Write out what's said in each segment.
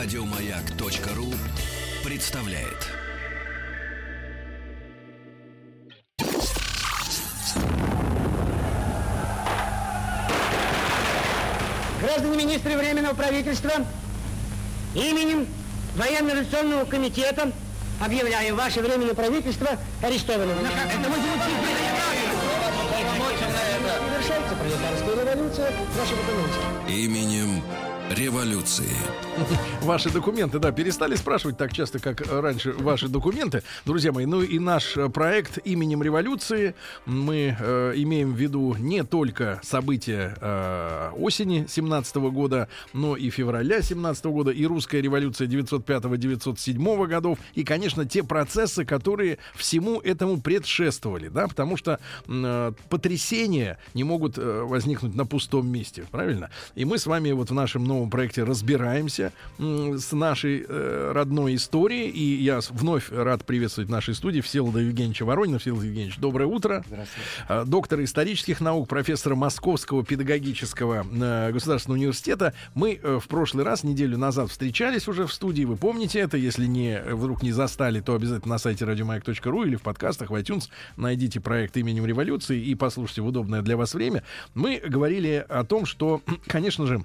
Радиомаяк.ру представляет. Граждане министры Временного правительства, именем Военно-революционного комитета объявляю ваше Временное правительство арестованным. Это Завершается пролетарская революция. Ваши документы. Именем революции. Ваши документы, да, перестали спрашивать так часто, как раньше ваши документы. Друзья мои, ну и наш э, проект именем революции. Мы э, имеем в виду не только события э, осени 17 года, но и февраля 17 года, и русская революция 905-907 годов, и, конечно, те процессы, которые всему этому предшествовали, да, потому что э, потрясения не могут э, возникнуть на пустом месте, правильно? И мы с вами вот в нашем новом проекте разбираемся с нашей э, родной историей. И я вновь рад приветствовать в нашей студии Всеволода Евгеньевича Воронина. Всеволод Евгеньевич, доброе утро. Здравствуйте. Доктор исторических наук, профессора Московского педагогического э, государственного университета. Мы э, в прошлый раз, неделю назад, встречались уже в студии. Вы помните это. Если не, вдруг не застали, то обязательно на сайте радиомаяк.ру или в подкастах в iTunes найдите проект именем революции и послушайте в удобное для вас время. Мы говорили о том, что, конечно же,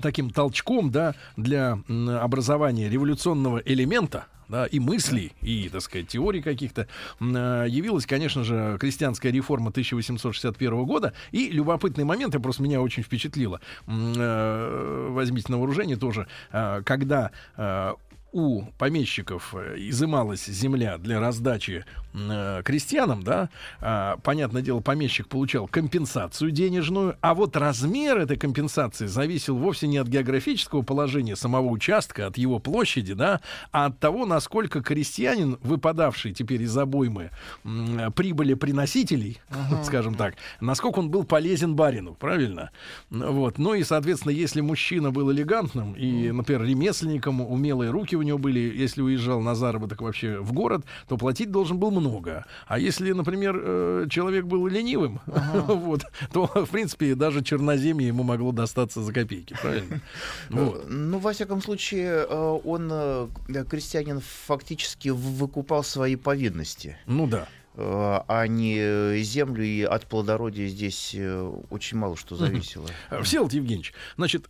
таким толчком, да, для образования революционного элемента, да, и мыслей, и, так сказать, теорий каких-то, э, явилась, конечно же, крестьянская реформа 1861 года. И любопытный момент, и просто меня очень впечатлило, э, возьмите на вооружение тоже, э, когда э, у помещиков э, изымалась земля для раздачи э, крестьянам, да, а, понятное дело, помещик получал компенсацию денежную, а вот размер этой компенсации зависел вовсе не от географического положения самого участка, от его площади, да, а от того, насколько крестьянин, выпадавший теперь из обоймы прибыли приносителей, скажем так, насколько он был полезен барину, правильно? Вот. Ну и, соответственно, если мужчина был элегантным и, например, ремесленником, умелые руки у него были, если уезжал на заработок вообще в город, то платить должен был много. А если, например, э, человек был ленивым, вот, то, в принципе, даже черноземье ему могло достаться за копейки, правильно? Вот. Ну, во всяком случае, э, он, э, крестьянин, фактически выкупал свои повинности, Ну да. Э, а не э, землю, и от плодородия здесь э, очень мало что зависело. Всеволод Евгеньевич, значит,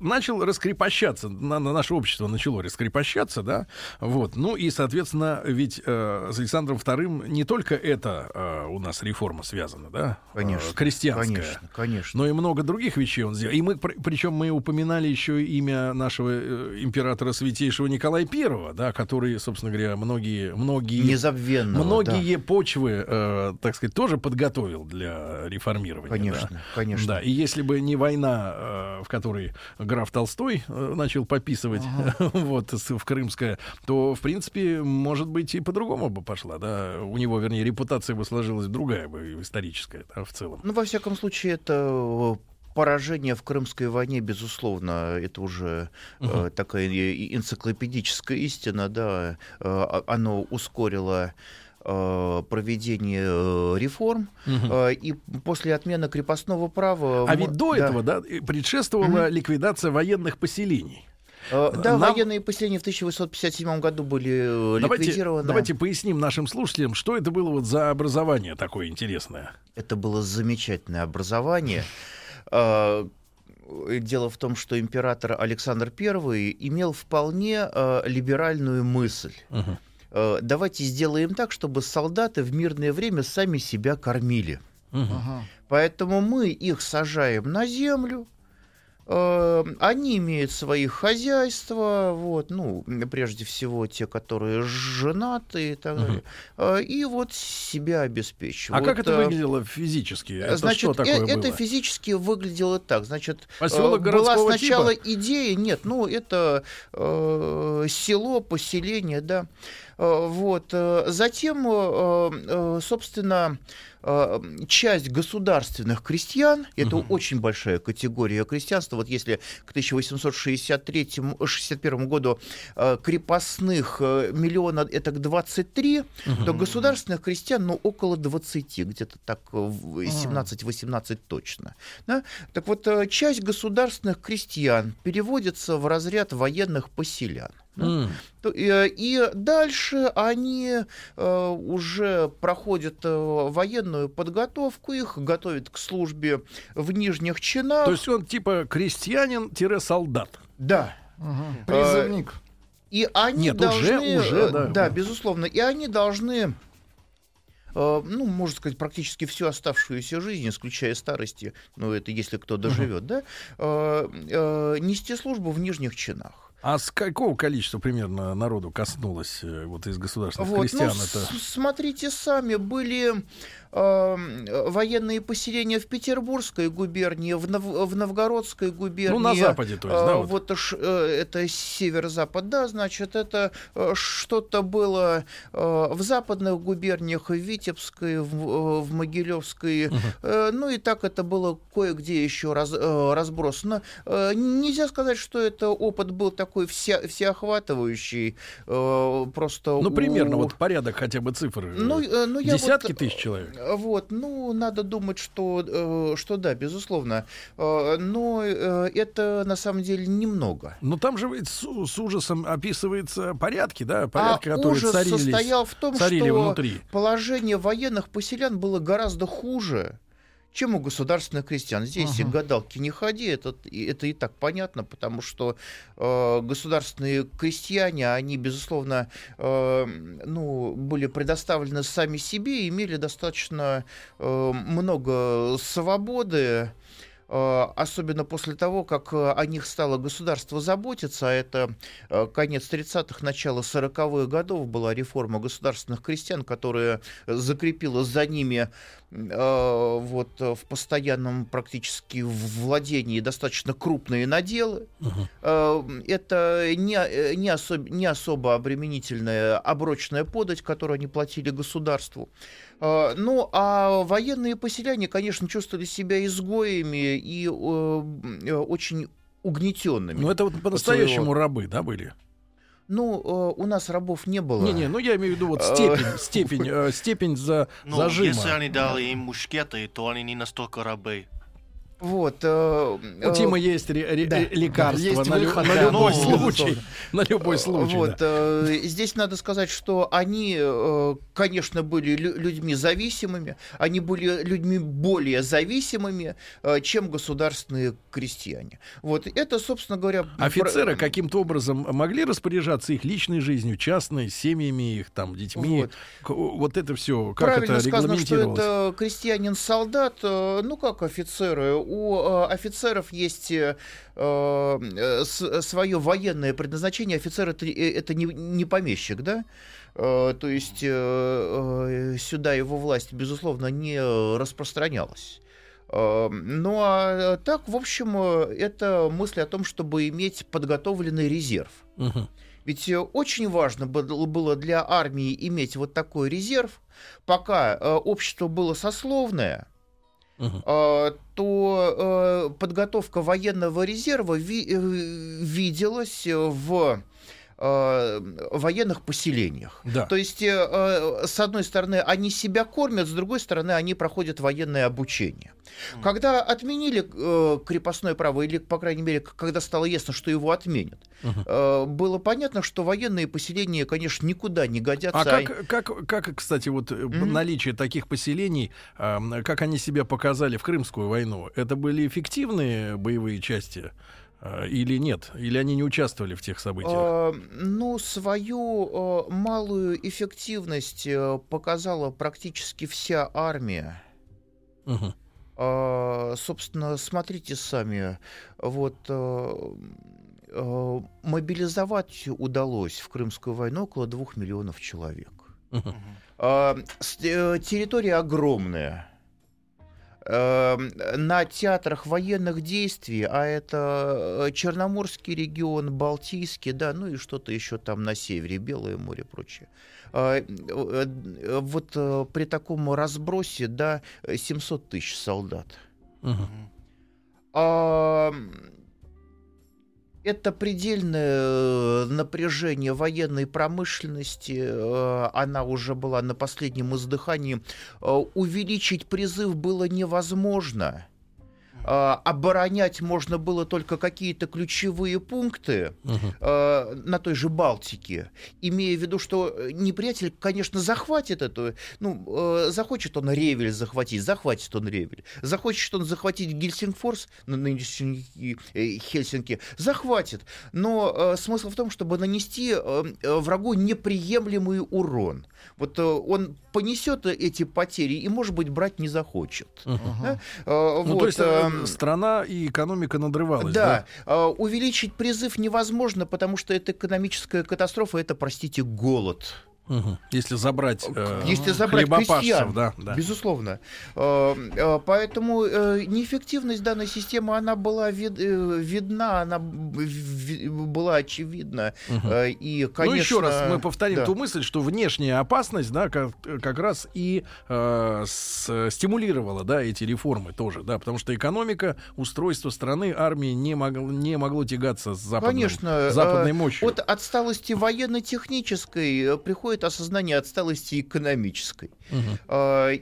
начал раскрепощаться, на, на наше общество начало раскрепощаться, да, вот, ну и, соответственно, ведь э, с Александром II не только это э, у нас реформа связана, да, э, Конечно, крестьянская, Конечно, конечно. но и много других вещей он сделал. И мы, пр- причем мы упоминали еще имя нашего императора святейшего Николая I, да, который, собственно говоря, многие, многие, Незабвенного, многие почвы, э, так сказать, тоже подготовил для реформирования. да. Конечно, конечно. Да, и если бы не война, э, в которой граф Толстой э, начал пописывать вот, с- в Крымское, то, в принципе, может быть, и по-другому бы пошла, да. У него, вернее, репутация бы сложилась другая бы, историческая, да, в целом. Ну, во всяком случае, это э, поражение в Крымской войне, безусловно, это уже э, такая энциклопедическая истина, да, э, а- оно ускорило э, проведение э, реформ, э, и после отмены крепостного права... А ведь до да. этого, да, предшествовала ликвидация военных поселений. Да, Нам- военные поселения в 1857 году были Давайте, ликвидированы. давайте поясним нашим слушателям, что это было вот за образование такое интересное. Это было замечательное образование. Дело в том, что император Александр I имел вполне либеральную мысль. Мгм. Э, Давайте сделаем так, чтобы солдаты в мирное время сами себя кормили. Мгм. Поэтому мы их сажаем на землю, э, они имеют свои хозяйства, вот, ну, прежде всего те, которые женаты и так далее, Э, и вот себя обеспечивают. А как это выглядело физически? Это Значит, что такое э- было? это физически выглядело так. Значит, Поселок была городского сначала типа? идея, нет, ну это э, село, поселение, да. Вот. Затем, собственно, Э, часть государственных крестьян, это угу. очень большая категория крестьянства, вот если к 1863-61 году э, крепостных э, миллиона это к 23, угу. то государственных крестьян ну, около 20, где-то так 17-18 точно. Да? Так вот, часть государственных крестьян переводится в разряд военных поселян. Mm. И дальше они э, уже проходят э, военную подготовку, их готовят к службе в нижних чинах. То есть он типа крестьянин-солдат. Да. Угу. Призывник. И они Нет, должны, уже, уже, да. да, безусловно, и они должны ну, можно сказать, практически всю оставшуюся жизнь, исключая старости, ну, это если кто доживет, uh-huh. да, нести службу в нижних чинах. А с какого количества примерно народу коснулось э, вот из государственных вот, крестьян? Ну, это... Смотрите сами, были э, военные поселения в Петербургской губернии, в, Нов, в Новгородской губернии. Ну, на западе, то есть, да? Вот, вот э, это северо-запад, да, значит, это э, что-то было э, в западных губерниях, в Витебской, в, в Могилевской, угу. э, ну и так это было кое-где еще раз, э, разбросано. Э, нельзя сказать, что это опыт был такой вся, всеохватывающий, э, просто... Ну, примерно, у... вот порядок хотя бы цифр. Ну, э, ну, Десятки вот, тысяч человек. Вот, ну, надо думать, что, э, что да, безусловно. Э, но э, это на самом деле немного. Но там же с, с ужасом описывается порядки, да, порядки, а которые ужас царили, состоял в том, что внутри. положение военных поселян было гораздо хуже чем у государственных крестьян. Здесь uh-huh. гадалки не ходи, это, это и так понятно, потому что э, государственные крестьяне, они, безусловно, э, ну, были предоставлены сами себе и имели достаточно э, много свободы, Э, особенно после того, как о них стало государство заботиться, а это э, конец 30-х, начало 40-х годов была реформа государственных крестьян, которая закрепила за ними вот в постоянном практически владении достаточно крупные наделы. Uh-huh. Это не, не, особ, не особо обременительная оброчная подать, которую они платили государству. Ну, а военные поселяне, конечно, чувствовали себя изгоями и э, очень угнетенными. Ну, это вот по-настоящему рабы, да, были? Ну, э, у нас рабов не было. Не-не, ну я имею в виду вот степень, степень, э, степень за, ну, зажима. если они дали им мушкеты, то они не настолько рабы. Вот, э, У Тима есть ре- ре- да, лекарство есть на, выход, на да, любой ну, случай. На любой случай. Вот, да. э, здесь надо сказать, что они, э, конечно, были людьми зависимыми, они были людьми более зависимыми, э, чем государственные крестьяне. Вот, это, собственно говоря... Офицеры про... каким-то образом могли распоряжаться их личной жизнью, частной, семьями их, там, детьми? Вот, вот это все, как Правильно это сказано, что это крестьянин-солдат, э, ну, как офицеры, у э, офицеров есть э, э свое военное предназначение. Офицер это, это не, не помещик, да? то есть сюда его власть, безусловно, не распространялась. Ну а так, в общем, это мысль о том, чтобы иметь подготовленный резерв. Угу. Ведь очень важно было для армии иметь вот такой резерв, пока общество было сословное, uh то э, подготовка военного резерва ви, э, виделась в э, военных поселениях. Да. То есть, э, с одной стороны, они себя кормят, с другой стороны, они проходят военное обучение. Mm. Когда отменили э, крепостное право, или, по крайней мере, когда стало ясно, что его отменят, uh-huh. э, было понятно, что военные поселения, конечно, никуда не годятся. А как, как, как кстати, вот mm-hmm. наличие таких поселений, э, как они себя показали в Крымскую войну? Это были эффективные боевые части? Э, или нет? Или они не участвовали в тех событиях? А, ну, свою а, малую эффективность а, показала практически вся армия. Угу. Собственно, смотрите сами. Вот мобилизовать удалось в Крымскую войну около двух миллионов человек. Угу. Территория огромная на театрах военных действий, а это Черноморский регион, Балтийский, да, ну и что-то еще там на севере, Белое море и прочее. Вот при таком разбросе, да, 700 тысяч солдат. Угу это предельное э, напряжение военной промышленности, э, она уже была на последнем издыхании. Э, увеличить призыв было невозможно. А, оборонять можно было только какие-то ключевые пункты uh-huh. на той же Балтике, имея в виду, что неприятель, конечно, захватит эту, ну, э, захочет он Ревель захватить, захватит он Ревель, захочет он захватить Гельсингфорс, нынешний э, Хельсинки, захватит, но смысл в том, чтобы нанести врагу неприемлемый урон. Вот он понесет эти потери и, может быть, брать не захочет. Uh-huh. Да? Ну, вот. то есть страна и экономика надрывалась. Да, да? А, увеличить призыв невозможно, потому что это экономическая катастрофа, это, простите, голод. Угу. Если забрать, э, Если забрать крестьян, да, да. безусловно. Э, э, поэтому э, неэффективность данной системы, она была вид, э, видна, она в, была очевидна. Угу. И, конечно, ну, еще раз мы повторим да. ту мысль, что внешняя опасность, да, как, как раз и э, с, стимулировала, да, эти реформы тоже, да, потому что экономика, устройство страны, армии не, мог, не могло тягаться с западным, конечно, западной мощью. От отсталости военно-технической приходит происходит осознание отсталости экономической. Угу.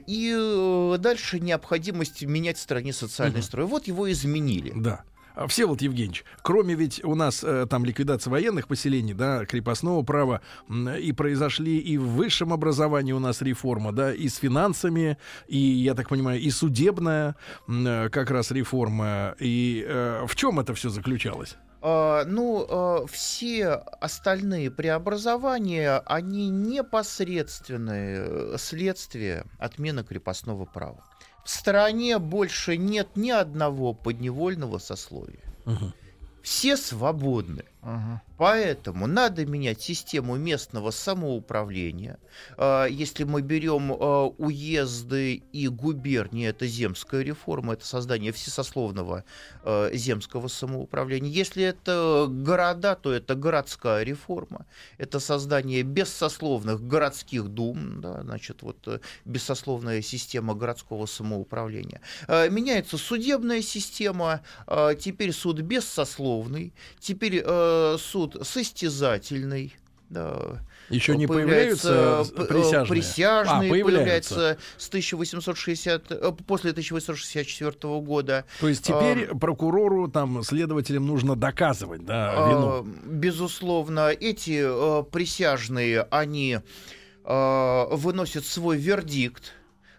И э, дальше необходимость менять в стране социальный угу. строй. Вот его изменили. Да. А, Всеволод Евгеньевич, кроме ведь у нас э, там ликвидации военных поселений, да, крепостного права, и произошли и в высшем образовании у нас реформа, да, и с финансами, и, я так понимаю, и судебная э, как раз реформа. И э, в чем это все заключалось? А, ну, а, все остальные преобразования, они непосредственные следствие отмены крепостного права. В стране больше нет ни одного подневольного сословия. Угу. Все свободны. Угу. Поэтому надо менять систему местного самоуправления. А, если мы берем а, уезды и губернии, это земская реформа, это создание всесословного а, земского самоуправления. Если это города, то это городская реформа. Это создание бессословных городских дум, да, значит, вот э, бессословная система городского самоуправления. Меняется судебная система, теперь суд бессословный, теперь э, суд состязательный. Да. Еще не появляются присяжные? Присяжные а, появляются. появляются с 1860, э, после 1864 года. То есть теперь а, прокурору, там, следователям нужно доказывать да, вину? А, безусловно. Эти а, присяжные, они а, выносят свой вердикт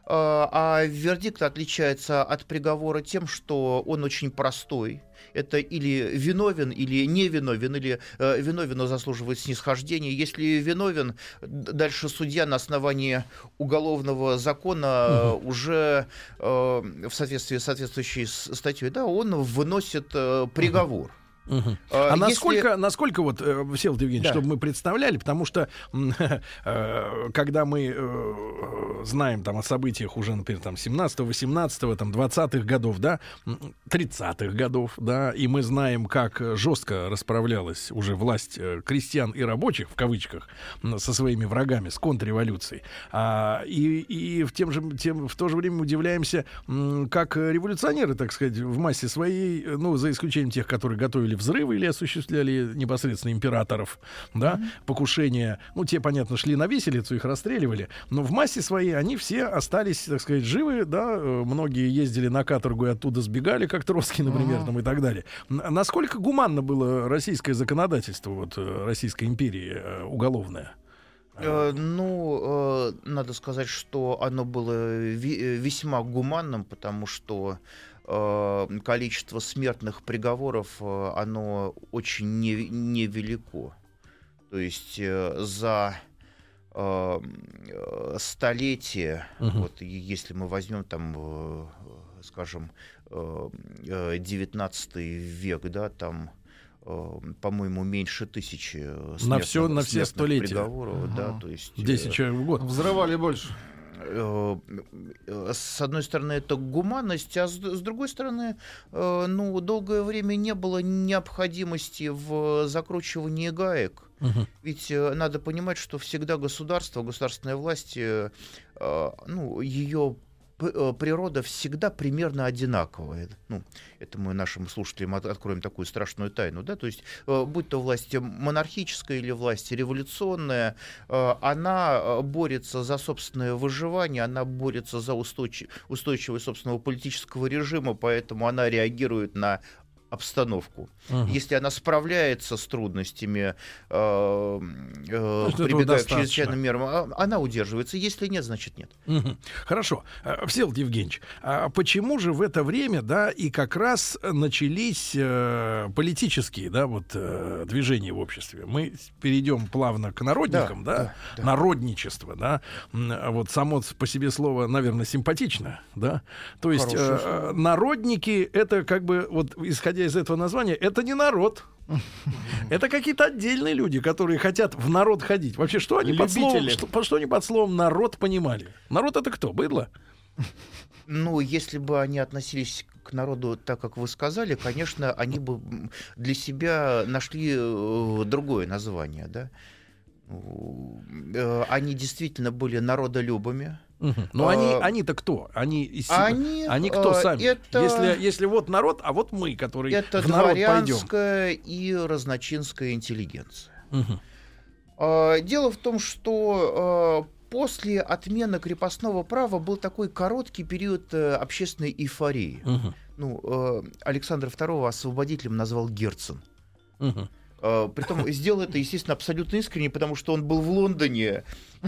а вердикт отличается от приговора тем, что он очень простой это или виновен, или не виновен, или э, виновен, но заслуживает снисхождения. Если виновен, дальше судья на основании уголовного закона угу. уже э, в соответствии с соответствующей статьей, да, он выносит э, приговор. Угу. Угу. А, а насколько, насколько вот, э, Всеволод Евгеньевич, да. чтобы мы представляли, потому что э, когда мы э, знаем там о событиях уже, например, там 17 18 там 20-х годов, да, 30-х годов, да, и мы знаем, как жестко расправлялась уже власть крестьян и рабочих, в кавычках, со своими врагами, с контрреволюцией, а, и, и в, тем же, тем, в то же время удивляемся, как революционеры, так сказать, в массе своей, ну, за исключением тех, которые готовили взрывы или осуществляли непосредственно императоров, да, mm-hmm. покушения. Ну, те, понятно, шли на виселицу, их расстреливали, но в массе своей они все остались, так сказать, живы, да, э, многие ездили на каторгу и оттуда сбегали, как Троцкий, например, mm-hmm. там и так далее. Насколько гуманно было российское законодательство, вот, э, Российской империи э, уголовное? Ну, надо сказать, что оно было весьма гуманным, потому что количество смертных приговоров, э, оно очень не, невелико. То есть э, за столетие, угу. вот если мы возьмем там, скажем, 19 век, да, там по-моему, меньше тысячи на все, на все столетия. приговоров, угу. да, то есть... 10 человек в год. Взрывали больше. Э, с одной стороны, это гуманность, а с, с другой стороны, э, ну, долгое время не было необходимости в закручивании гаек. Угу. Ведь э, надо понимать, что всегда государство, государственная власть, ну, ее природа всегда примерно одинаковая. Ну, это мы нашим слушателям откроем такую страшную тайну. Да? То есть, э, будь то власть монархическая или власть революционная, э, она борется за собственное выживание, она борется за устойчив... устойчивость собственного политического режима, поэтому она реагирует на обстановку. Угу. Если она справляется с трудностями, э, э, прибегая к чрезвычайным мерам, а, она удерживается. Если нет, значит нет. Угу. Хорошо. Э, Всеволод Евгеньевич, а почему же в это время, да, и как раз начались э, политические, да, вот э, движения в обществе? Мы перейдем плавно к народникам, да, да, да, народничество, да. Вот само по себе слово, наверное, симпатично, да. То есть э, народники это как бы вот исходя из этого названия, это не народ. Это какие-то отдельные люди, которые хотят в народ ходить. Вообще, что они, под словом, что, что они под словом народ понимали? Народ это кто? Быдло? Ну, если бы они относились к народу так, как вы сказали, конечно, они бы для себя нашли э, другое название, да. Э, они действительно были народолюбами, Угу. Но а, они, они-то кто? Они, из... они, они кто а, сами? Это... Если, если вот народ, а вот мы, которые это в народ дворянская и разночинская интеллигенция. Угу. А, дело в том, что а, после отмены крепостного права был такой короткий период а, общественной эйфории. Угу. Ну, а, Александр II освободителем назвал Герцен. Угу. Uh, притом сделал это, естественно, абсолютно искренне, потому что он был в Лондоне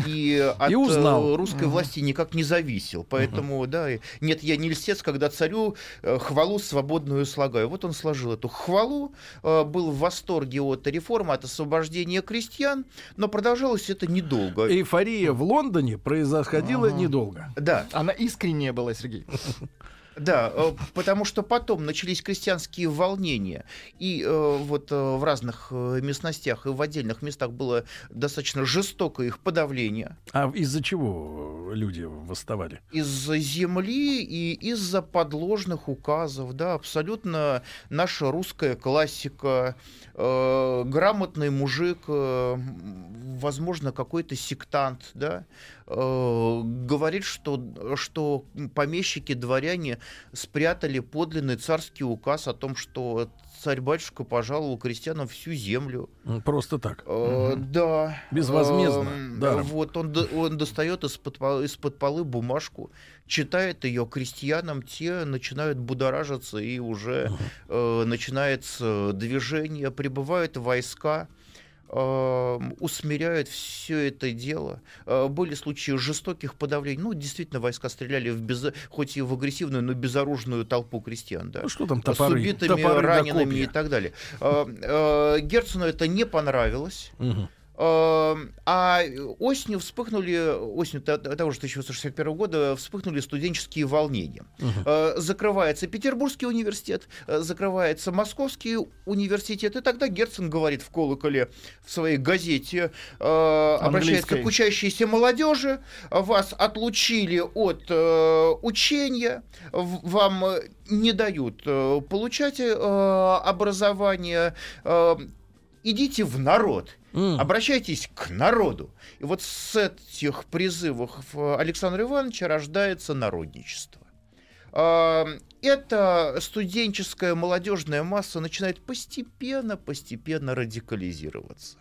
и от и узнал. Э, русской угу. власти никак не зависел. Поэтому, угу. да, нет, я не льстец, когда царю э, хвалу свободную слагаю. Вот он сложил эту хвалу, э, был в восторге от реформы, от освобождения крестьян, но продолжалось это недолго. Эйфория в Лондоне происходила ага. недолго. Да. Она искренняя была, Сергей. Да, э, потому что потом начались крестьянские волнения, и э, вот э, в разных местностях и в отдельных местах было достаточно жестокое их подавление. А из-за чего люди восставали? Из-за земли и из-за подложных указов, да, абсолютно наша русская классика, грамотный мужик, возможно, какой-то сектант, да, говорит, что, что помещики, дворяне спрятали подлинный царский указ о том, что царь-батюшка пожаловал крестьянам всю землю. Просто так. Э, угу. Да. Безвозмездно. Э, вот он, он достает из-под, из-под полы бумажку, читает ее крестьянам, те начинают будоражиться, и уже угу. э, начинается движение, прибывают войска усмиряют все это дело. А, были случаи жестоких подавлений. Ну, действительно, войска стреляли в без... хоть и в агрессивную, но безоружную толпу крестьян. Да? Ну, что там топоры? С убитыми, топоры ранеными и так далее. А, Герцену это не понравилось. Угу. Эм, а осенью вспыхнули, осенью того же 1861 года вспыхнули студенческие волнения. Угу. Закрывается Петербургский университет, э, закрывается Московский университет, и тогда Герцен говорит в колоколе в своей газете, э, обращается к учащейся молодежи, вас отлучили от учения, вам не дают получать образование, идите в народ. Mm. Обращайтесь к народу. И вот с этих призывов Александра Ивановича рождается народничество. А, эта студенческая молодежная масса начинает постепенно, постепенно радикализироваться.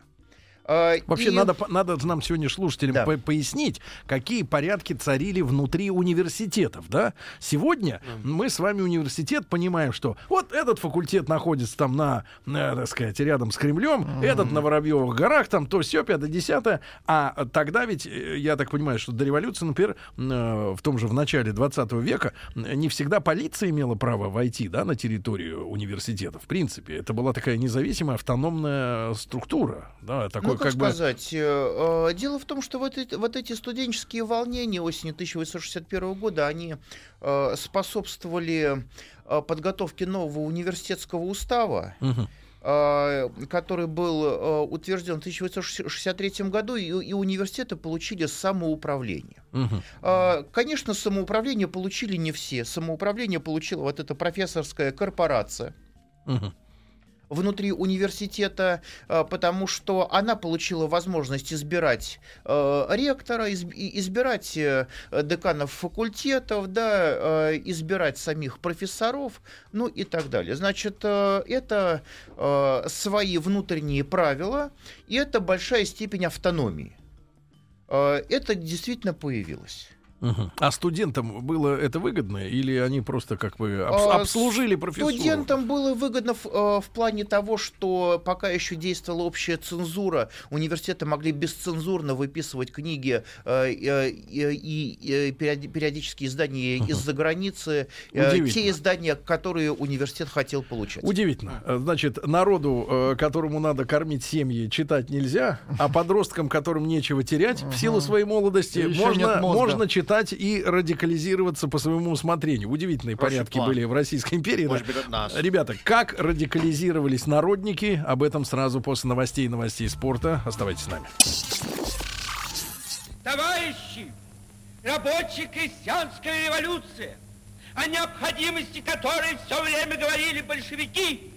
А, Вообще и... надо, надо нам сегодня слушателям да. по пояснить, какие порядки царили внутри университетов. Да? Сегодня mm. мы с вами университет понимаем, что вот этот факультет находится там на, на так сказать, рядом с Кремлем, mm. этот на Воробьевых горах, там то все, пятое, десятое. А тогда ведь, э, я так понимаю, что до революции, например, э, в том же в начале 20 века не всегда полиция имела право войти да, на территорию университета. В принципе, это была такая независимая автономная структура. Да, такой как, как сказать, бы... Э, э, дело в том, что вот эти, вот эти студенческие волнения осени 1861 года, они э, способствовали подготовке нового университетского устава. Угу. который был утвержден в 1963 году, и, и университеты получили самоуправление. А, Конечно, самоуправление получили не все. Самоуправление получила вот эта профессорская корпорация Мгм. Внутри университета, а, потому что она получила возможность избирать э, ректора, избирать э, деканов факультетов, да, э, избирать самих профессоров, ну и так далее. Значит, э, это э, свои внутренние правила, и это большая степень автономии. Э, Это действительно появилось. Мгм. А студентам было это выгодно или они просто как бы обс- А, обслужили профессуру? Студентам было выгодно в, э, в плане того, что пока еще действовала общая цензура, университеты могли бесцензурно выписывать книги э, э, и, и, периоди- периодические издания из-за границы, э, те издания, которые университет хотел получать. Удивительно. Значит, народу, которому надо кормить семьи, читать нельзя, а подросткам, которым нечего терять в силу своей молодости, можно, можно читать и радикализироваться по своему усмотрению. Удивительные Хороший порядки план. были в Российской империи. да. Может быть, от нас. Ребята, как радикализировались народники? Об этом сразу после новостей и новостей спорта. Оставайтесь с нами. Товарищи, рабочая крестьянская революция, о необходимости которой все время говорили большевики,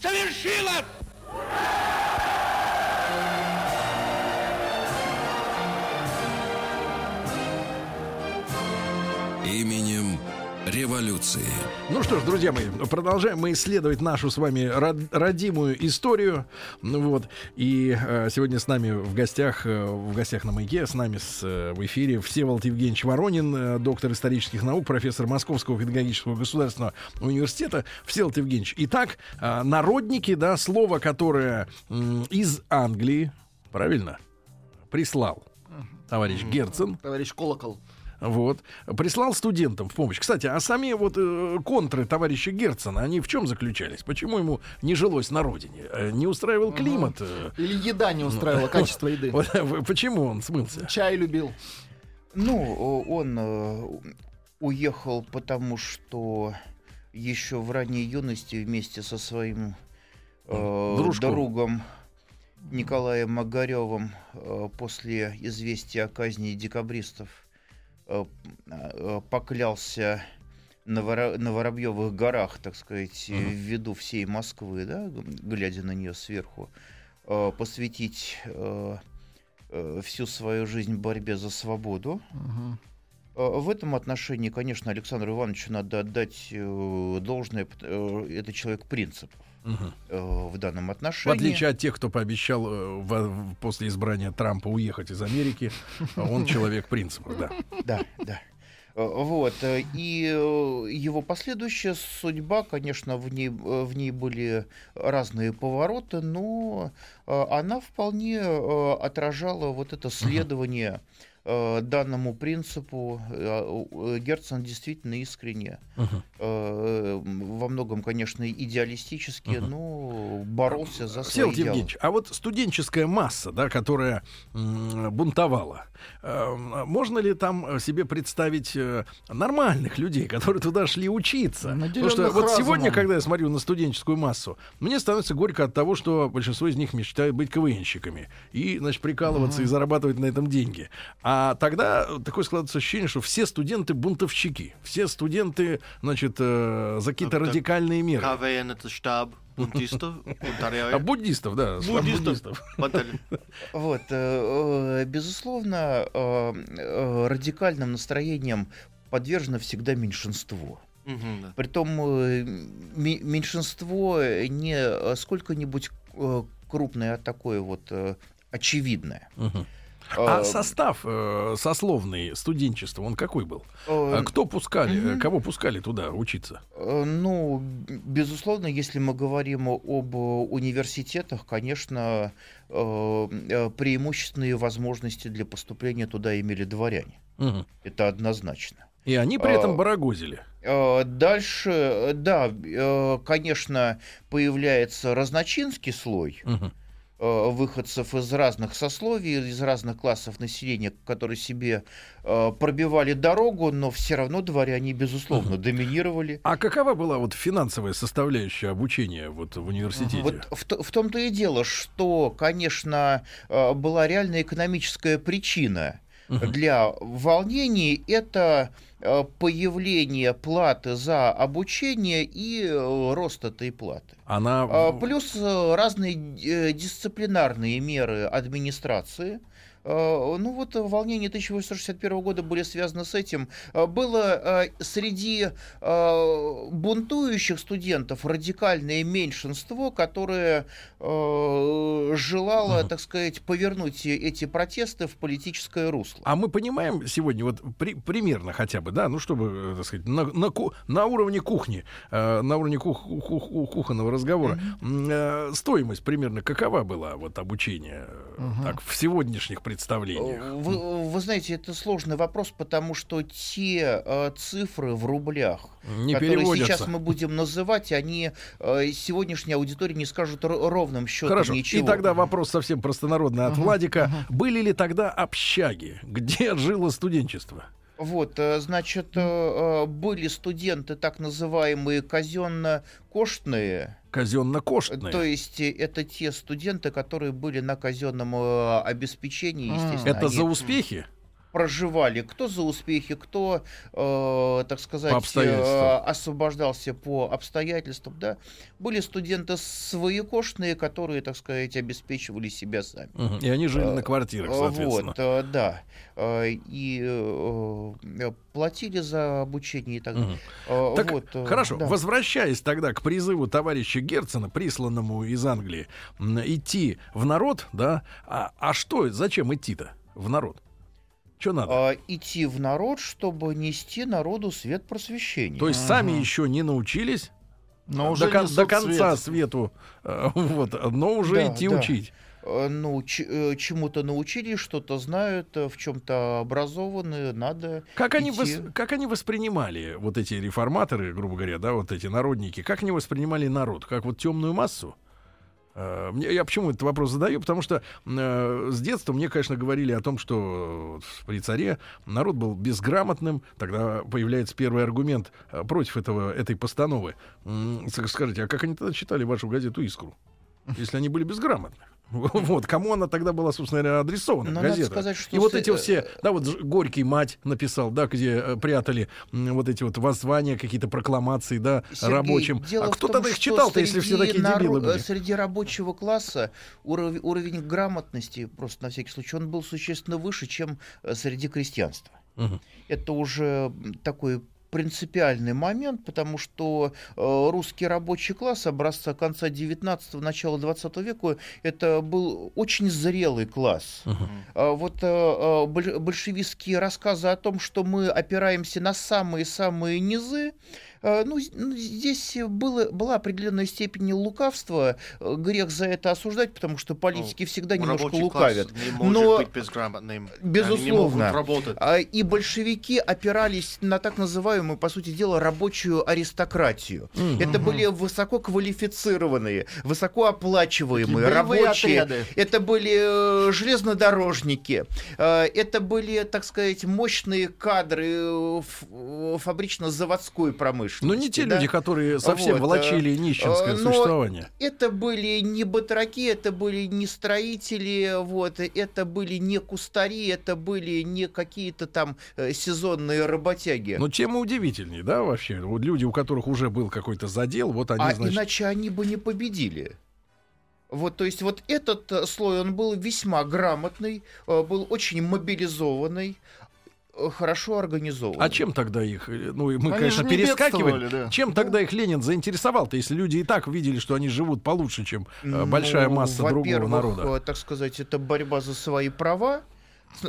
совершилась! Именем революции. Ну что ж, друзья мои, продолжаем мы исследовать нашу с вами род- родимую историю. Ну вот. И э, сегодня с нами в гостях, э, в гостях на маяке, с нами с, э, в эфире Всеволод Евгеньевич Воронин, э, доктор исторических наук, профессор Московского педагогического государственного университета. Всеволод Евгеньевич, итак, э, народники, да, слово, которое м, из Англии, правильно, прислал товарищ Герцен, Товарищ Колокол. Вот. Прислал студентам в помощь. Кстати, а сами вот э, контры товарища Герцена, они в чем заключались? Почему ему не жилось на родине? Э, Не устраивал климат? э? Или еда не устраивала, качество еды. Вот, почему он смылся? Чай любил. Ну, он э, уехал, потому что еще в ранней юности вместе со своим э, Дружком. другом Николаем Магаревым э, после известия о казни декабристов поклялся на, Вора- на Воробьевых горах, так сказать, Мгм. в виду всей Москвы, да, глядя на нее сверху, э, посвятить э, э, всю свою жизнь борьбе за свободу. Э, В этом отношении, конечно, Александру Ивановичу надо отдать э, должное. э, Это человек принципов Э, в данном В отношении. отличие от тех, кто пообещал э, в- после избрания Трампа уехать из Америки, он человек принципов, да. Да, да. Э, Вот. И его последующая судьба, конечно, в ней, в ней были разные повороты, но она вполне отражала вот это следование э, данному принципу. Э, э, Герцен действительно искренне, э, во многом, конечно, идеалистически, но боролся за свои идеалы. Евгеньевич, а вот студенческая масса, да, которая бунтовала, э, можно ли там э, себе представить э, нормальных людей, которые туда шли учиться? Потому что Наделенных вот разумом. сегодня, когда я смотрю на студенческую массу, мне становится горько от того, что большинство из них мечтают быть КВНщиками и, значит, прикалываться и зарабатывать на этом деньги. А тогда такое складывается ощущение, что все студенты бунтовщики, все студенты, значит, э, за какие-то Ну, так радикальные меры. КВН это штаб бунтистов, А буддистов, да, Буддистов. Вот, э, э, безусловно, э, радикальным настроением подвержено всегда меньшинство. Мгм, да. Притом меньшинство не э, сколько-нибудь крупное, а такое вот очевидное. Мгм. А Э, состав э, сословный студенчества, он какой был? э, А кто пускали, э, кого пускали туда учиться? Э, Ну, безусловно, если мы говорим об университетах, конечно, э, преимущественные возможности для поступления туда имели дворяне. Это однозначно. И они при этом А, барагозили. Дальше, да, конечно, появляется разночинский слой, Мгм. Э, выходцев из разных сословий, из разных классов населения, которые себе э, пробивали дорогу, но все равно дворяне, безусловно, доминировали. А какова была вот финансовая составляющая обучения вот в университете? Вот в, в том-то и дело, что, конечно, э, была реальная экономическая причина для волнений. Это э, появление платы за обучение и э, рост этой платы. Она А, Плюс э, разные дисциплинарные меры администрации. Э, Ну вот э, волнения 1861 года были связаны с этим. Э, Было среди бунтующих студентов радикальное меньшинство, которое желало, так сказать, повернуть эти протесты в политическое русло. А мы понимаем сегодня, вот при- примерно хотя бы, да, ну чтобы, так сказать, на, на, на уровне кухни, на уровне кух- кух- кухонного разговора, э, стоимость примерно какова была вот обучения э, так, в сегодняшних представлениях? Вы, вы знаете, это сложный вопрос, потому что те э, цифры в рублях, Не которые сейчас мы будем называть, они э, сегодняшней аудитории не скажут ровным счетом Хорошо. ничего. И тогда вопрос совсем простонародный от Владика. Были ли тогда общаги, где жило студенчество? Вот, э, значит, э, э, были студенты так называемые казенно-коштные, Казенно-коштные. то есть это те студенты, которые были на казенном обеспечении, естественно. Это они за успехи? Проживали, кто за успехи, кто, э, так сказать, По э, освобождался по обстоятельствам, да. Были студенты своекошные, которые, так сказать, обеспечивали себя сами. Мгм. И они жили на квартирах, Э, соответственно. Вот, э, да. Э, И э, э, платили за обучение и так далее. Мгм. Э, Так, вот, э, хорошо, да. возвращаясь тогда к призыву товарища Герцена, присланному из Англии, идти в народ, да, а, а что, зачем идти-то в народ? Что надо? А, идти в народ, чтобы нести народу свет просвещения. То есть сами еще не научились Но уже до, кон- до конца свет. свету, э, вот, но уже Да, идти да. учить. Э, ну, ч- э, чему-то научились, что-то знают, э, в чем-то образованы, надо Как они, идти. вос- как они воспринимали вот эти реформаторы, грубо говоря, да, вот эти народники, как они воспринимали народ? Как вот темную массу? Э, мне- Я почему этот вопрос задаю? Потому что э, с детства мне, конечно, говорили о том, что при царе народ был безграмотным. Тогда появляется первый аргумент э, против этого, этой постановы. Скажите, а как они тогда читали вашу газету «Искру»? Если они были безграмотны. Вот, кому она тогда была, собственно говоря, адресована, Но надо газета. сказать, что И вот эти э, все, да, вот Горький мать написал, да, где э, прятали вот эти вот воззвания, какие-то прокламации, да, Сергей, рабочим. а кто том, тогда их читал-то, если все такие наро- дебилы э, были? Среди рабочего класса уровень, уровень грамотности, просто на всякий случай, он был существенно выше, чем э, среди крестьянства. Мгм. Это уже такой принципиальный момент, потому что э, русский рабочий класс образца конца 19-го, начала 20 века, это был очень зрелый класс. А Вот э, э, боль- большевистские рассказы о том, что мы опираемся на самые-самые низы, ну, з- ну, здесь было, была определенная степень лукавства. Э, Грех за это осуждать, потому что политики всегда немножко лукавят. не может Но- быть безграмотным. Безусловно. А, И большевики опирались на так называемую, по сути дела, рабочую аристократию. Это были высококвалифицированные, высокооплачиваемые Такие боевые рабочие. отряды. Это были э, железнодорожники. Э, Это были, так сказать, мощные кадры э, э, фабрично-заводской промышленности. Ну, не те да? люди, которые совсем Вот, волочили э, нищенское э, но существование. Это были не батраки, это были не строители, вот, это были не кустари, это были не какие-то там э, сезонные работяги. Но тема удивительнее, да, вообще? Вот люди, у которых уже был какой-то задел, вот они, а значит... иначе они бы не победили. Вот, то есть вот этот слой, он был весьма грамотный, был очень мобилизованный, хорошо организованный. А чем тогда их, э, ну, и мы, Они конечно, бедствовали, да. Чем тогда их Ленин заинтересовал-то, если люди и так видели, что они живут получше, чем э, Ну, большая масса другого народа? э, так сказать, это борьба за свои права.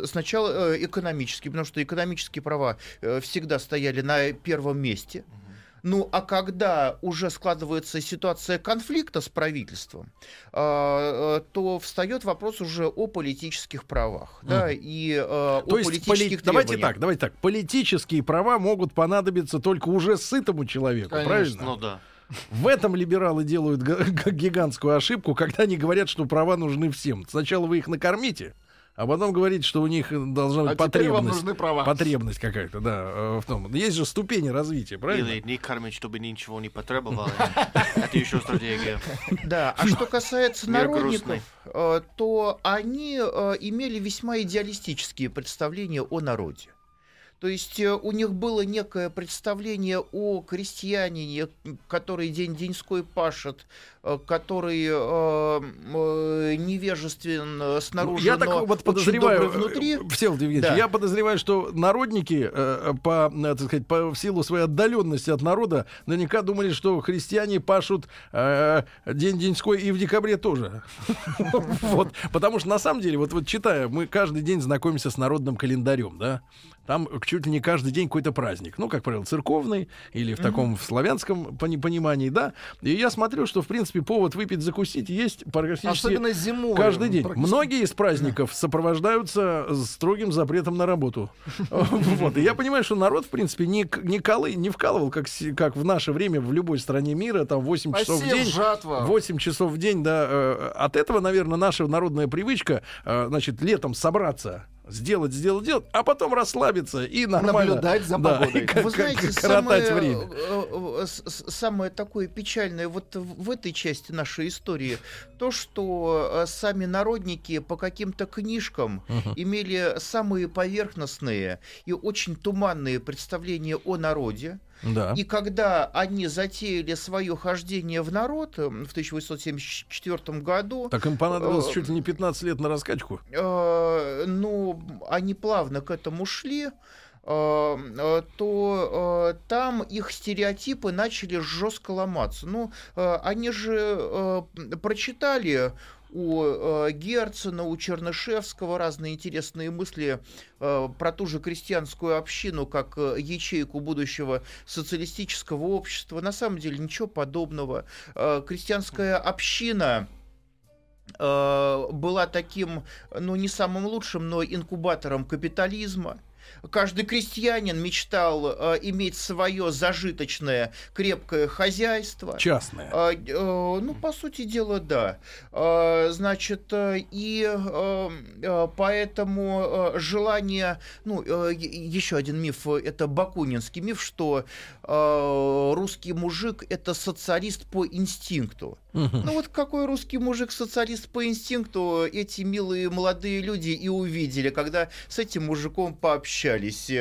Сначала э, экономические, потому что экономические права э, всегда стояли на первом месте. Ну, а когда уже складывается ситуация конфликта с правительством, а, э, то встает вопрос уже о политических правах, да, и э, о То есть, поли- политических давайте требованиях. так, давайте так. Политические права могут понадобиться только уже сытому человеку, Конечно. правильно? Ну да. В этом либералы делают га- га- гигантскую ошибку, когда они говорят, что права нужны всем. Сначала вы их накормите, а потом говорите, что у них должна быть А теперь вам потребность. нужны права. Потребность какая-то, да, э, в том. Есть же ступени развития, правильно? Или не кормить, чтобы ничего не потребовали. Это еще стратегия. Да, а что касается народников, э, то они э, имели весьма идеалистические представления о народе. То есть э, у них было некое представление о крестьянине, который день-деньской пашет, э, который э, э, невежествен э, снаружи, я так но вот очень подозреваю, внутри. э, Всеволод Евгеньевич, Да. я подозреваю, что народники, э, по, э, так сказать, по в силу своей отдаленности от народа, наверняка думали, что христиане пашут э, день деньской и в декабре тоже. Вот, потому что на самом деле, вот вот читая, мы каждый день знакомимся с народным календарем, да. Там чуть ли не каждый день какой-то праздник. Ну, как правило, церковный или в таком в славянском пони- понимании, да. И я смотрю, что, в принципе, повод выпить, закусить есть практически Особенно зимой. Каждый день. Многие из праздников сопровождаются строгим запретом на работу. Вот. И я понимаю, что народ, в принципе, не, не, колы, не вкалывал, как, как в наше время в любой стране мира, там 8 часов в день. жатва. 8 часов в день, да. э, От этого, наверное, наша народная привычка, э, значит, летом собраться, сделать, сделать, сделать, а потом расслабиться и нормально... Наблюдать за да, погодой. и как- Вы знаете, как- коротать самое, время. э, э, самое такое печальное вот в этой части нашей истории, то, что э, сами народники по каким-то книжкам имели самые поверхностные и очень туманные представления о народе. Да. И когда они затеяли свое хождение в народ э, в 1874 году, Так им понадобилось Э, чуть ли не 15 лет на раскачку. э, ну, они плавно к этому шли, э, э, то там их стереотипы начали жестко ломаться. Ну, они же прочитали у э, Герцена, у Чернышевского разные интересные мысли э, про ту же крестьянскую общину, как э, ячейку будущего социалистического общества. На самом деле ничего подобного. Э, крестьянская община э, была таким, ну, не самым лучшим, но инкубатором капитализма. Каждый крестьянин мечтал э, иметь свое зажиточное крепкое хозяйство. Частное. А, э, ну, по сути дела, да. А, Значит, э, и поэтому желание, ну, еще один миф, это бакунинский миф, что русский мужик это социалист по инстинкту. Ну вот какой русский мужик социалист по инстинкту эти милые молодые люди и увидели, когда с этим мужиком пообщались.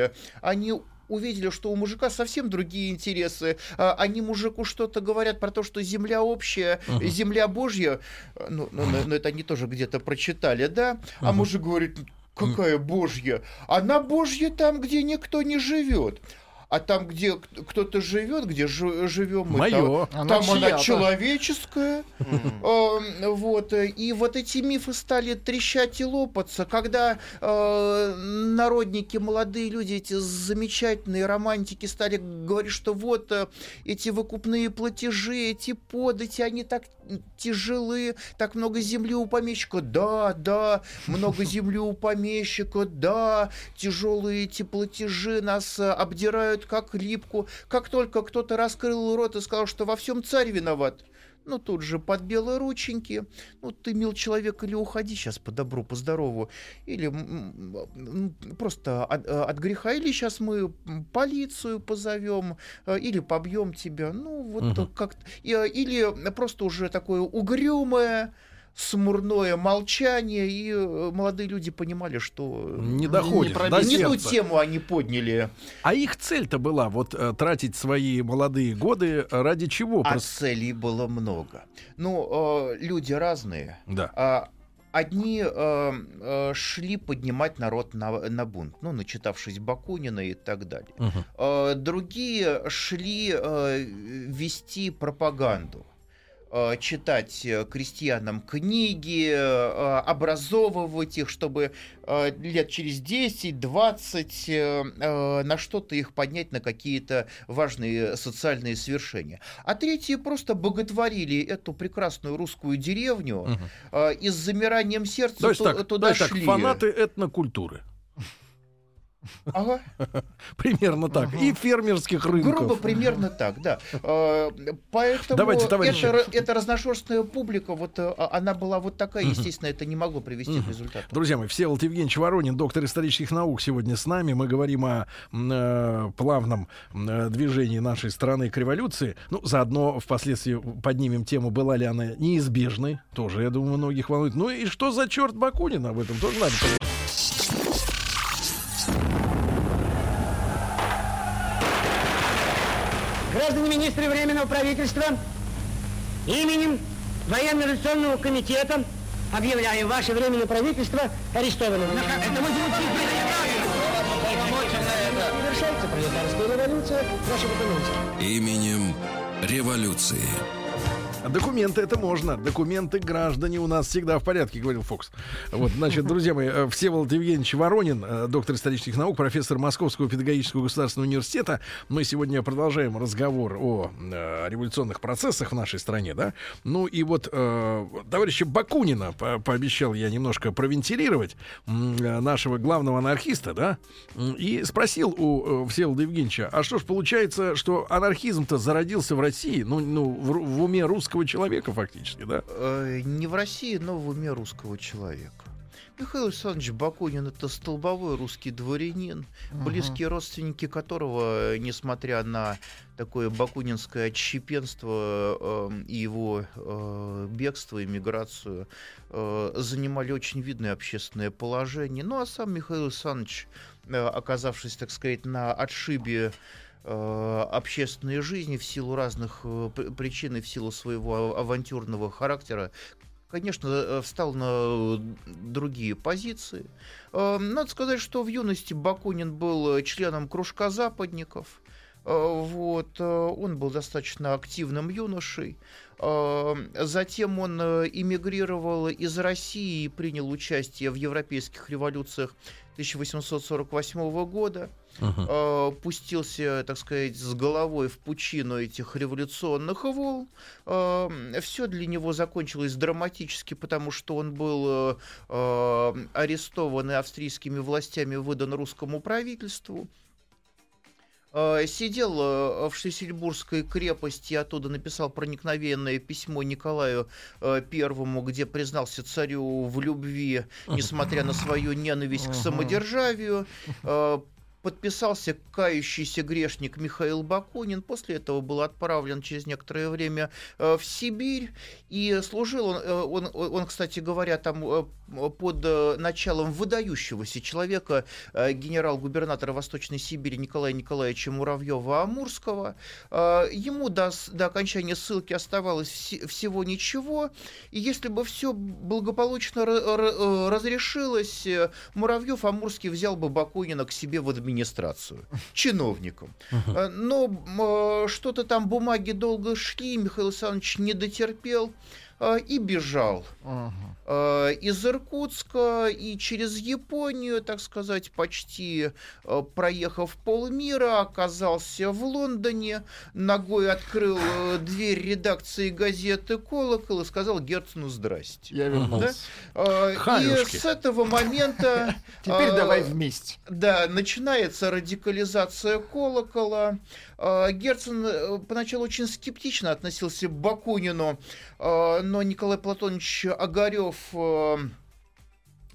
Они увидели, что у мужика совсем другие интересы. А, Они мужику что-то говорят про то, что земля общая, Мгм. земля божья. Ну, ну, ну, ну, это они тоже где-то прочитали, да? А Мгм. мужик говорит, какая божья? Она божья там, где никто не живет. А там, где кто-то живет, где жи- живем мы, там, Мое. Она там она человеческая. М. Э, Вот, э, и вот эти мифы стали трещать и лопаться, когда э, народники, молодые люди, эти замечательные романтики стали говорить, что вот э, эти выкупные платежи, эти подати, они так тяжелые, так много земли у помещика. Да, да, много земли у помещика, да, тяжелые эти платежи нас э, обдирают как липку. Как только кто-то раскрыл рот и сказал, что во всем царь виноват, ну, тут же под белые рученьки. Ну, ты, мил человек, или уходи сейчас по добру, по здорову, или просто от, э, от греха, или сейчас мы полицию позовем, э, или побьем тебя. Ну, вот Мгм. как Или просто уже такое угрюмое, смурное молчание, и э, молодые люди понимали, что э, Не доходит. до не ту тему они подняли. А их цель-то была вот э, тратить свои молодые годы ради чего? А Просто- целей было много. Ну, э, люди разные. Да. А, Одни э, э, шли поднимать народ на, на бунт, ну, начитавшись Бакунина и так далее. Мгм. Э, Другие шли э, вести пропаганду читать э, крестьянам книги, э, образовывать их, чтобы э, лет через 10-20 э, э, на что-то их поднять, на какие-то важные социальные свершения. А третьи просто боготворили эту прекрасную русскую деревню э, и с замиранием сердца То так, туда есть так, шли. фанаты этнокультуры. Ага. Примерно так. И фермерских рынков. Грубо примерно так, да. Э, Поэтому Давайте, товарищи. эта, эта разношерстная публика, вот э, она была вот такая, естественно, это не могло привести к результату. Друзья мои, Всеволод Евгеньевич Воронин, доктор исторических наук, сегодня с нами. Мы говорим о э, плавном э, движении нашей страны к революции. Ну, заодно впоследствии поднимем тему, была ли она неизбежной. Тоже, я думаю, многих волнует. Ну и что за черт Бакунина об этом тоже надо Временного правительства, именем Военно-революционного комитета объявляю ваше Временное правительство арестованным. Это Завершается пролетарская революция. Документы. Именем революции. Документы это можно. Документы граждане у нас всегда в порядке, говорил Фокс. Вот, значит, друзья мои, э, Всеволод Евгеньевич Воронин, э, доктор исторических наук, профессор Московского педагогического государственного университета. Мы сегодня продолжаем разговор о э, революционных процессах в нашей стране, да? Ну и вот э, товарища Бакунина по- пообещал я немножко провентилировать э, нашего главного анархиста, да? И спросил у э, Всеволода Евгеньевича, а что ж получается, что анархизм-то зародился в России, ну, ну в, в уме русского человека фактически, да? Э, Не в России, но в уме русского человека. Михаил Александрович Бакунин это столбовой русский дворянин, близкие родственники которого, несмотря на такое бакунинское отщепенство э, и его э, бегство, иммиграцию, э, занимали очень видное общественное положение. Ну а сам Михаил Александрович, э, оказавшись, так сказать, на отшибе общественной жизни в силу разных э, причин и в силу своего а- авантюрного характера, конечно, э, встал на другие позиции. Э, Надо сказать, что в юности Бакунин был э, членом кружка западников. Э, Вот, э, он был достаточно активным юношей. Э, Затем он э, эмигрировал из России и принял участие в европейских революциях 1848 года э, пустился, так сказать, с головой в пучину этих революционных волн. Все для него закончилось драматически, потому что он был э, э, арестован и австрийскими властями выдан русскому правительству. Э, Сидел э, в Шлиссельбургской крепости, оттуда написал проникновенное письмо Николаю э, Первому, где признался царю в любви, несмотря на свою ненависть к самодержавию. Подписался кающийся грешник Михаил Бакунин. После этого был отправлен через некоторое время э, в Сибирь. И служил он, э, он, он, кстати говоря, там э, под э, началом выдающегося человека, э, генерал-губернатора Восточной Сибири Николая Николаевича Муравьева-Амурского. Э, Ему до, до окончания ссылки оставалось всего ничего. И если бы все благополучно ра- ра- э, разрешилось, э, Муравьев Амурский взял бы Бакунина к себе в администрацию, чиновником. Э, Но э, что-то там бумаги долго шли, Михаил Александрович не дотерпел э, и бежал э, из Иркутска и через Японию, так сказать, почти э, проехав полмира, оказался в Лондоне, ногой открыл э, дверь редакции газеты «Колокол» и сказал Герцену «Здрасте». Я вернулся. Э, И с этого момента... Теперь давай вместе. да, начинается радикализация колокола. Герцен э, поначалу очень скептично относился к Бакунину, но Николай Платонович Огарев э,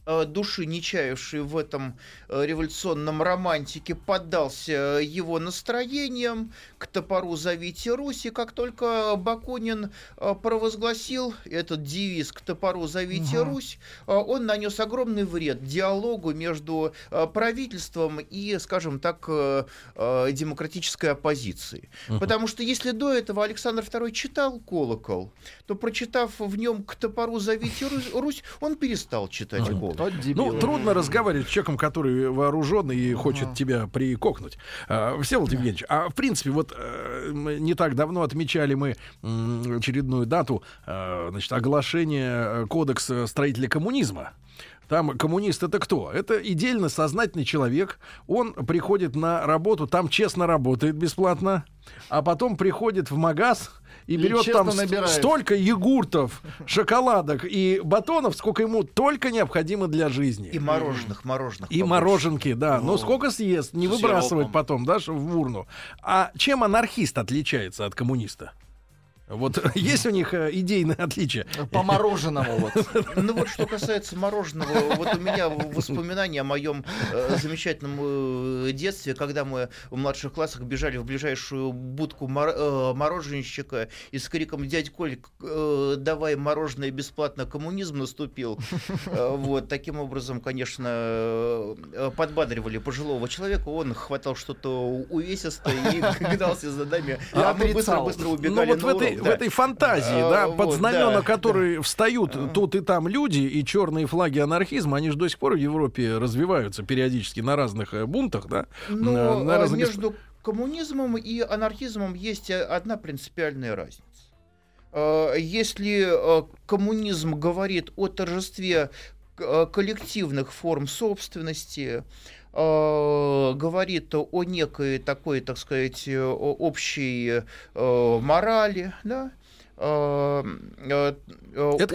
души, не чаявший в этом э, революционном романтике, поддался его настроениям. К топору «Зовите Русь», и как только Бакунин э, провозгласил. Этот девиз «К топору зовите Русь», э, он нанес огромный вред диалогу между э, правительством и, скажем так, э, э, демократической оппозицией. Потому что если до этого Александр II читал «Колокол», то, прочитав в нем «К топору зовите Русь», Русь он перестал читать «Колокол». Вот дебил. Ну, трудно разговаривать с человеком, который вооружен и хочет тебя прикокнуть. А, Всеволод Евгеньевич, а в принципе, вот э, не так давно отмечали мы очередную дату, э, значит, оглашения э, кодекса строителя коммунизма. Там коммунист это кто? Это идеально сознательный человек. Он приходит на работу, там честно работает бесплатно, а потом приходит в магаз и берет там набирает. столько йогуртов, шоколадок и батонов, сколько ему только необходимо для жизни. И мороженых, мороженых. И побольше. мороженки, да. Но сколько съест, не выбрасывать потом, да, в урну. А чем анархист отличается от коммуниста? Вот есть у них э, идейное отличие. По мороженому вот. Ну вот что касается мороженого, вот у меня воспоминания о моем э, замечательном э, детстве, когда мы в младших классах бежали в ближайшую будку мороженщика и с криком «Дядь Коль, давай мороженое бесплатно, коммунизм наступил». Вот, таким образом, конечно, подбадривали пожилого человека, он хватал что-то увесистое и гнался за нами, а мы быстро-быстро убегали ну, на урок в этой фантазии, а, да, под знамена которой встают а. тут и там люди, и черные флаги анархизма, они же до сих пор в Европе развиваются периодически на разных э, бунтах, да? Но на разных... между коммунизмом и анархизмом есть э, одна принципиальная разница. Если коммунизм говорит о торжестве коллективных форм собственности, говорит о некой такой, так сказать, общей морали, да, это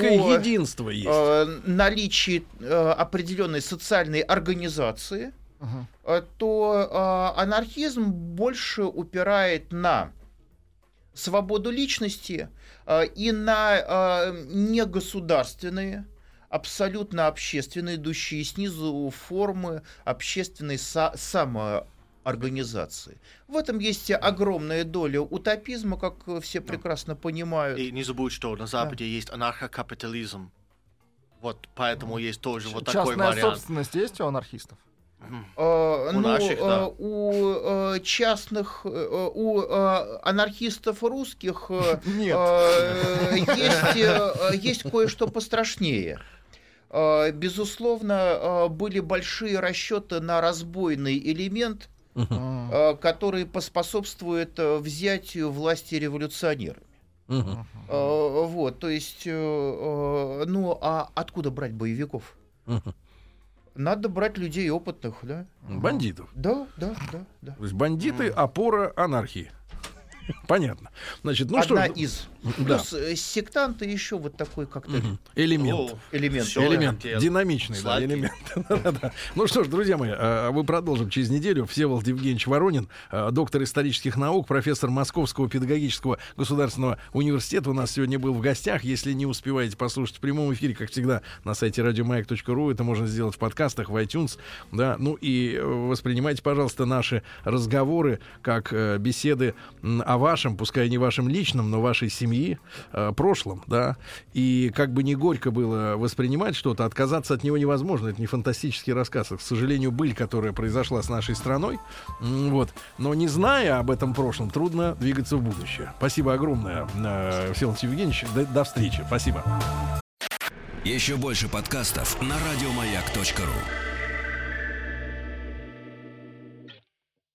о единство есть. наличии определенной социальной организации, uh-huh. то анархизм больше упирает на свободу личности и на негосударственные абсолютно общественные, идущие снизу формы общественной са- самоорганизации. В этом есть огромная доля утопизма, как все прекрасно понимают. И не забудь, что на Западе да. есть анархокапитализм. Вот поэтому есть тоже вот Частная такой вариант. Частная собственность есть у анархистов? Uh, у ну, наших, да. uh, у uh, частных, у анархистов русских есть, есть кое-что пострашнее. А, безусловно, а, были большие расчеты на разбойный элемент, uh который поспособствует взятию власти революционерами. Uh-huh. Вот, то есть, э, ну, а откуда брать боевиков? Uh-huh. Надо брать людей опытных, да? Бандитов. Да, да, да, да. То есть бандиты опора анархии. Понятно. Значит, ну Одна что из. Да. Плюс э, сектанты еще вот такой как-то... Угу. Элемент. О, элемент. элемент. Динамичный, да, элемент. ну что ж, друзья мои, а, мы продолжим через неделю. Всеволод Евгеньевич Воронин, а, доктор исторических наук, профессор Московского педагогического государственного университета у нас сегодня был в гостях. Если не успеваете послушать в прямом эфире, как всегда, на сайте радиомаяк.ру, это можно сделать в подкастах, в iTunes, да, ну и э, воспринимайте, пожалуйста, наши разговоры как э, беседы о вашем, пускай не вашем личном, но вашей семьи, э, прошлом, да, и как бы не горько было воспринимать что-то, отказаться от него невозможно, это не фантастический рассказ, это, к сожалению, быль, которая произошла с нашей страной, вот, но не зная об этом прошлом, трудно двигаться в будущее. Спасибо огромное, э, Всеволод Евгеньевич, до, до встречи, спасибо. Еще больше подкастов на радиомаяк.ру